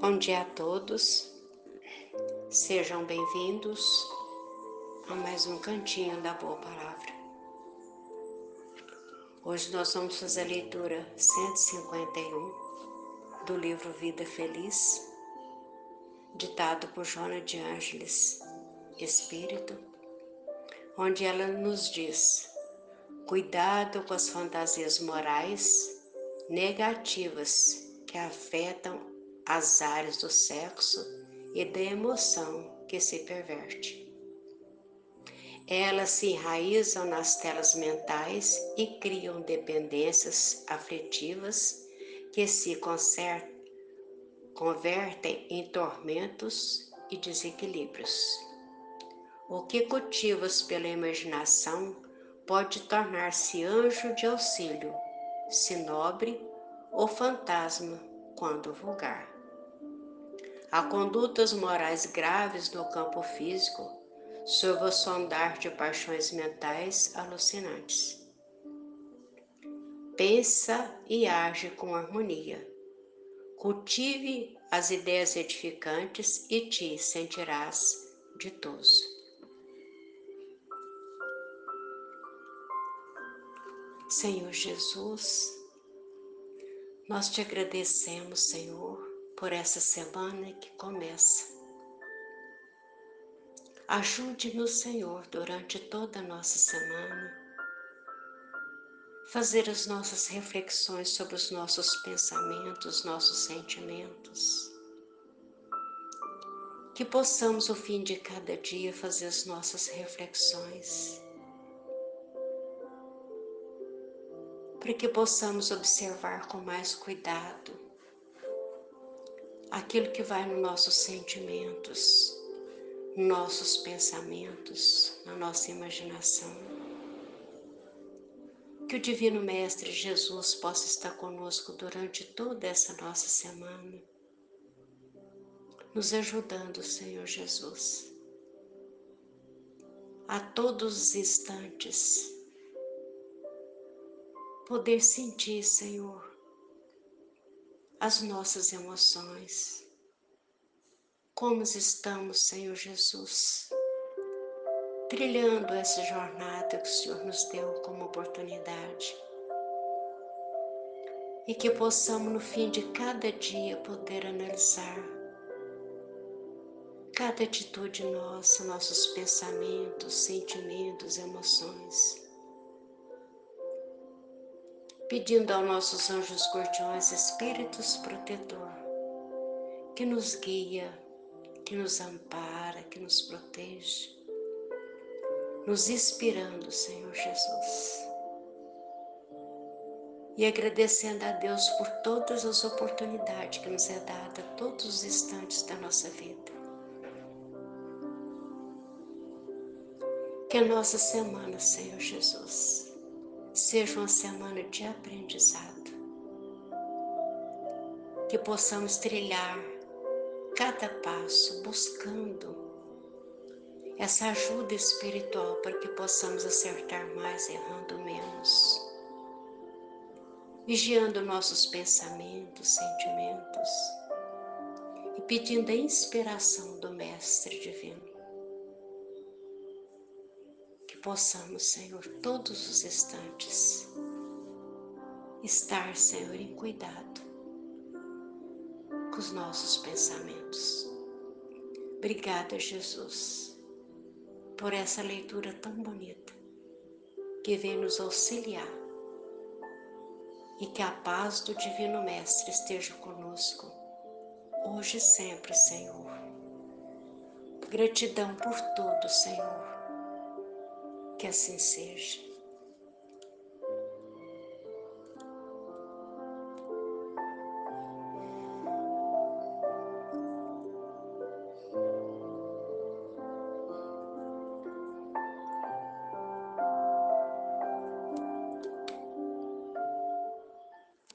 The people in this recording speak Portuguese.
Bom dia a todos, sejam bem-vindos a mais um cantinho da Boa Palavra. Hoje nós vamos fazer a leitura 151 do livro Vida Feliz, ditado por Joana de Ângeles, Espírito, onde ela nos diz: cuidado com as fantasias morais negativas que afetam as áreas do sexo e da emoção que se perverte. Elas se enraizam nas telas mentais e criam dependências afetivas que se convertem em tormentos e desequilíbrios. O que cultivas pela imaginação pode tornar-se anjo de auxílio, se nobre ou fantasma quando vulgar. Há condutas morais graves no campo físico, sob o sondar de paixões mentais alucinantes. Pensa e age com harmonia. Cultive as ideias edificantes e te sentirás ditoso. Senhor Jesus, nós te agradecemos, Senhor, por essa semana que começa. Ajude-nos, Senhor, durante toda a nossa semana, fazer as nossas reflexões sobre os nossos pensamentos, nossos sentimentos. Que possamos, ao fim de cada dia, fazer as nossas reflexões. Para que possamos observar com mais cuidado aquilo que vai nos nossos sentimentos, nossos pensamentos, na nossa imaginação. Que o Divino Mestre Jesus possa estar conosco durante toda essa nossa semana, nos ajudando, Senhor Jesus, a todos os instantes, poder sentir, Senhor, as nossas emoções. Como estamos, Senhor Jesus, trilhando essa jornada que o Senhor nos deu como oportunidade. E que possamos, no fim de cada dia, poder analisar cada atitude nossa, nossos pensamentos, sentimentos, emoções pedindo aos nossos anjos guardiões, espíritos protetor, que nos guia, que nos ampara, que nos protege, nos inspirando, Senhor Jesus. E agradecendo a Deus por todas as oportunidades que nos é dada todos os instantes da nossa vida. Que a nossa semana, Senhor Jesus, seja uma semana de aprendizado. Que possamos trilhar cada passo buscando essa ajuda espiritual para que possamos acertar mais, errando menos. Vigiando nossos pensamentos, sentimentos e pedindo a inspiração do Mestre Divino possamos, Senhor, todos os instantes estar, Senhor, em cuidado com os nossos pensamentos. Obrigada, Jesus, por essa leitura tão bonita que vem nos auxiliar e que a paz do Divino Mestre esteja conosco, hoje e sempre, Senhor. Gratidão por tudo, Senhor que assim seja.